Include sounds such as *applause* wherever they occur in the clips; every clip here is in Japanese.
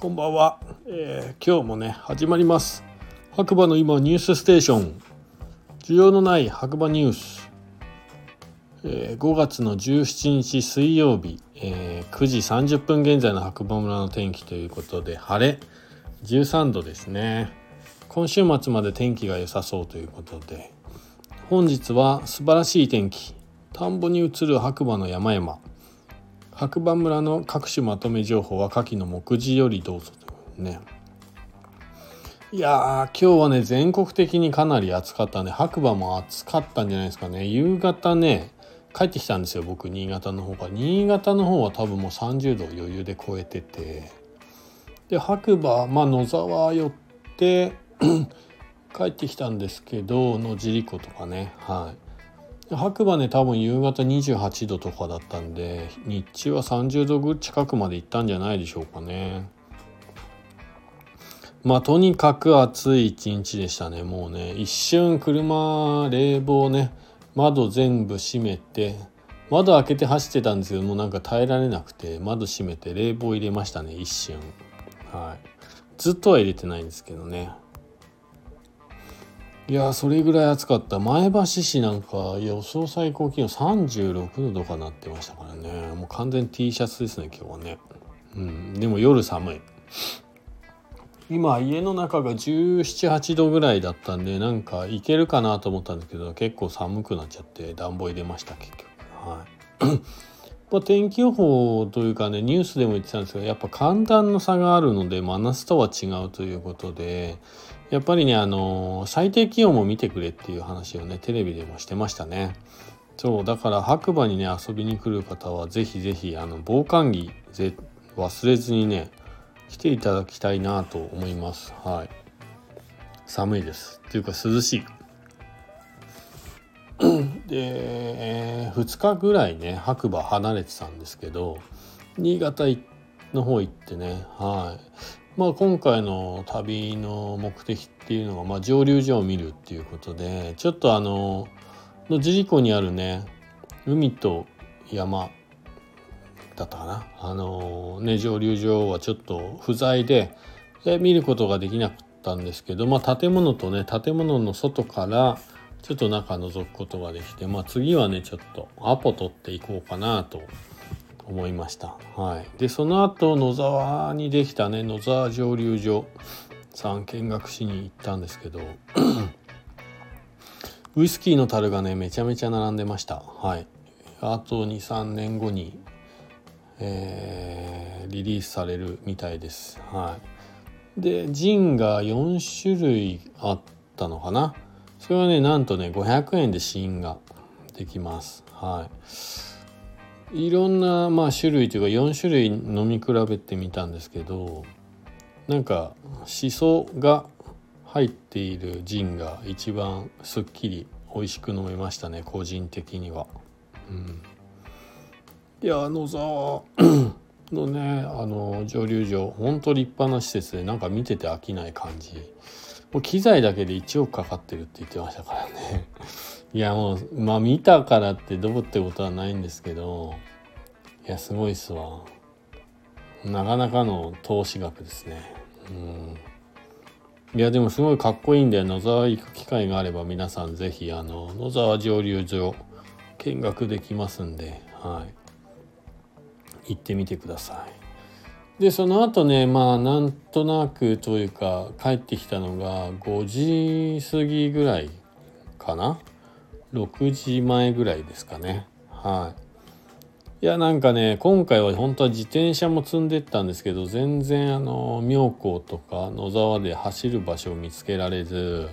こんばんは、えー、今日もね始まります。白馬の今ニュースステーション。需要のない白馬ニュース、えー、5月の17日水曜日、えー、9時30分現在の白馬村の天気ということで晴れ。13度ですね。今週末まで天気が良さそうということで。本日は素晴らしい天気。田んぼに映る白馬の山々。白馬村の各種まとめ情報は下記の目次よりどうぞとね。いやー今日はね全国的にかなり暑かったね。白馬も暑かったんじゃないですかね。夕方ね帰ってきたんですよ僕新潟の方が。新潟の方は多分もう30度余裕で超えてて。で白馬まあ野沢寄って *clears throat* 帰ってきたんですけど野尻湖とかね。はい。白馬ね多分夕方28度とかだったんで日中は30度ぐ近くまで行ったんじゃないでしょうかね。まあとにかく暑い一日でしたねもうね。一瞬車冷房ね窓全部閉めて窓開けて走ってたんですけどもうなんか耐えられなくて窓閉めて冷房入れましたね一瞬。はい。ずっとは入れてないんですけどね。いやそれぐらい暑かった。前橋市なんか予想最高気温36度とかなってましたからね。もう完全 T シャツですね今日はね。うん。でも夜寒い。今家の中が1718度ぐらいだったんでなんかいけるかなと思ったんですけど結構寒くなっちゃって暖房入れました結局。はい。*clears throat* まあ、天気予報というかねニュースでも言ってたんですけどやっぱ寒暖の差があるので真夏とは違うということでやっぱりねあの最低気温も見てくれっていう話をねテレビでもしてましたね。そうだから白馬にね遊びに来る方はぜひぜひあの防寒着ぜ忘れずにね来ていただきたいなと思います。はい。寒いです。っていうか涼しい。*clears throat* でえ、2日ぐらいね白馬離れてたんですけど新潟の方行ってねはい。まあ、今回の旅の目的っていうのが、まあ、蒸留所を見るっていうことでちょっとあの野尻湖にあるね海と山だったかな。あのね蒸留所はちょっと不在で見ることができなかったんですけど、まあ、建物とね建物の外からちょっと中覗くことができて、まあ、次はねちょっとアポ取っていこうかなと思いました。はい、でその後野沢にできたね野沢蒸留所さん見学しに行ったんですけど *clears throat* ウイスキーの樽がねめちゃめちゃ並んでました。はい、あと23年後に、えー、リリースされるみたいです。はい、でジンが4種類あったのかなそれはねなんとね500円で試飲ができます。はいいろんな、まあ、種類というか4種類飲み比べてみたんですけどなんかしそが入っているジンが一番すっきり美味しく飲めましたね個人的には。うん、いや野沢 *clears throat* のねあの蒸留所ほんと立派な施設でなんか見てて飽きない感じ。もう機材だけで1億かかってるって言ってましたからね。いやもうまあ見たからってどうってことはないんですけどいやすごいっすわ。なかなかの投資額ですね。うん。いやでもすごいかっこいいんで野沢行く機会があれば皆さん是非あの野沢蒸留所見学できますんではい。行ってみてください。でその後ねまあなんとなくというか帰ってきたのが5時過ぎぐらいかな。6時前ぐらいですかね。はい。いやなんかね今回は本当は自転車も積んでったんですけど全然あの妙高とか野沢で走る場所を見つけられず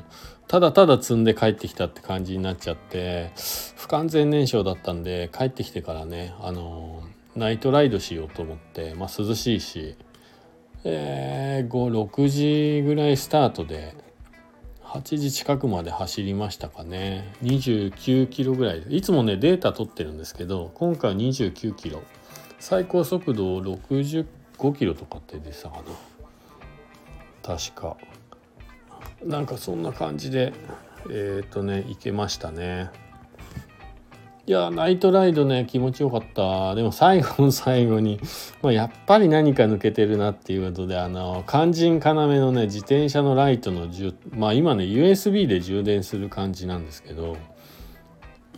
ただただ積んで帰ってきたって感じになっちゃって不完全燃焼だったんで帰ってきてからねあのナイトライドしようと思って、まあ、涼しいし、えー、56時ぐらいスタートで8時近くまで走りましたかね。29キロぐらい。いつもねデータ取ってるんですけど今回は29キロ。最高速度65キロとかって出てたかな。確か。なんかそんな感じでえっ、とね行けましたね。いやナイトライドね気持ちよかった。でも最後の *laughs* 最後に、まあ、やっぱり何か抜けてるなっていうことであの肝心要のね自転車のライトのじゅまあ今ね USB で充電する感じなんですけど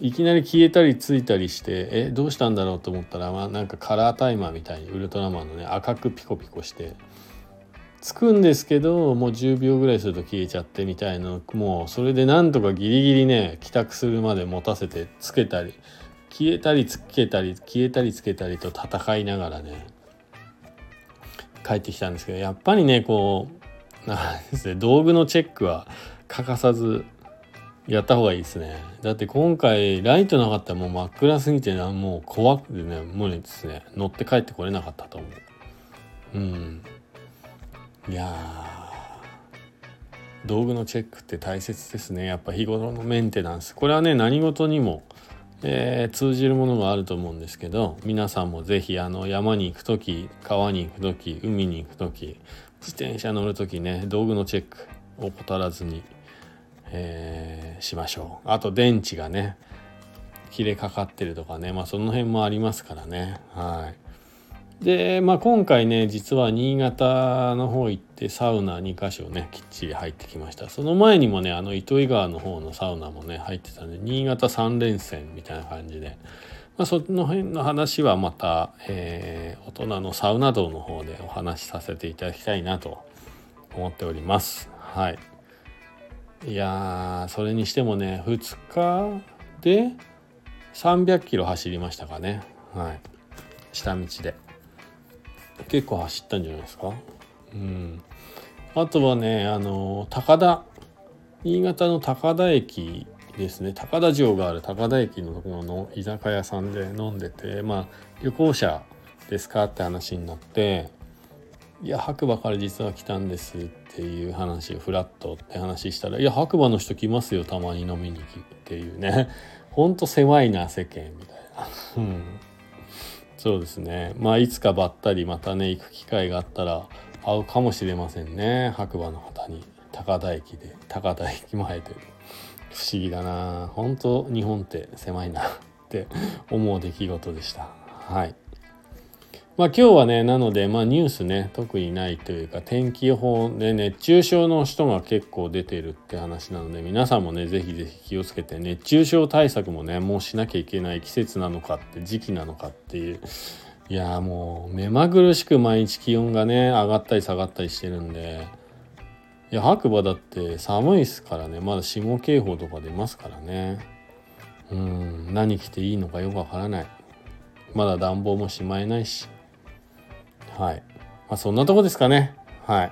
いきなり消えたりついたりしてえどうしたんだろうと思ったら、まあ、なんかカラータイマーみたいにウルトラマンのね赤くピコピコしてつくんですけどもう10秒ぐらいすると消えちゃってみたいなもうそれでなんとかギリギリね帰宅するまで持たせてつけたり消えたりつけたり消えたりつけたりと戦いながらね帰ってきたんですけどやっぱりねこうですね。道具のチェックは欠かさずやった方がいいですね。だって今回ライトなかったらもう真っ暗すぎてなもう怖くてね無理ですね乗って帰ってこれなかったと思う。うん。いや道具のチェックって大切ですね。やっぱ日頃のメンテナンス。これはね何事にも、えー、通じるものがあると思うんですけど皆さんも是非あの山に行く時川に行く時海に行く時自転車乗る時ね道具のチェックを怠らずに、えー、しましょう。あと電池がね切れかかってるとかねまあその辺もありますからね。はい。で、まあ、今回ね実は新潟の方行ってサウナ2か所ねきっちり入ってきました。その前にもねあの糸魚川の方のサウナもね入ってたんで新潟3連戦みたいな感じで、まあ、その辺の話はまた、えー、大人のサウナ道の方でお話しさせていただきたいなと思っております。はい。いやそれにしてもね2日で300キロ走りましたかね。はい。下道で。結構走ったんじゃないですか？うん。あとはねあの高田。新潟の高田駅ですね。高田城がある高田駅のところの居酒屋さんで飲んでてまあ旅行者ですかって話になっていや白馬から実は来たんですっていう話をフラットって話したらいや白馬の人来ますよたまに飲みにっていうね。*laughs* ほんと狭いな世間みたいな。うん。そうですね。まあいつかばったりまたね行く機会があったら会うかもしれませんね白馬の方に。高田駅で高田駅前で。不思議だな。本当日本って狭いなって思う出来事でした。はい。まあ今日はねなのでまあニュースね特にないというか天気予報で熱中症の人が結構出てるって話なので皆さんもね是非是非気をつけて熱中症対策もねもうしなきゃいけない季節なのかって時期なのかっていう。いやもう目まぐるしく毎日気温がね上がったり下がったりしてるんでいや白馬だって寒いですからねまだ霜警報とか出ますからねうん何着ていいのかよくわからないまだ暖房もしまえないしはい。まあ、そんなとこですかね。はい。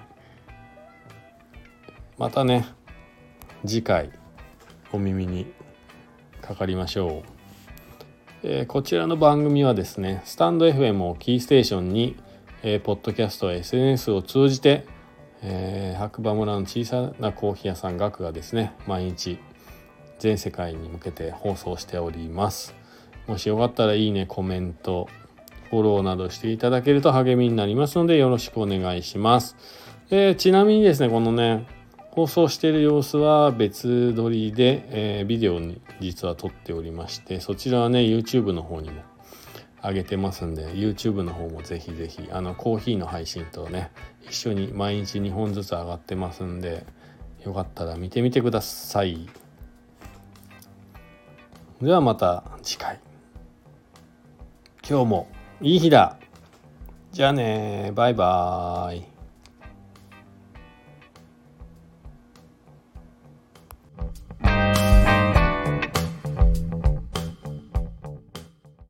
またね、次回お耳にかかりましょう。えー、こちらの番組はですね、スタンド FM をキーステーションに、えー、ポッドキャスト、SNS を通じて、えー、白馬村の小さなコーヒー屋さん学がですね、毎日全世界に向けて放送しております。もしよかったらいいね、コメント、フォローなどしていただけると励みになりますのでよろしくお願いします。えー、ちなみにですね、このね、放送している様子は別撮りで、えー、ビデオに実は撮っておりまして、そちらはね、YouTube の方にも上げてますんで、YouTube の方もぜひぜひ、あの、コーヒーの配信とね、一緒に毎日2本ずつ上がってますんで、よかったら見てみてください。ではまた次回。今日もいい日だ。じゃあねバイバーイ。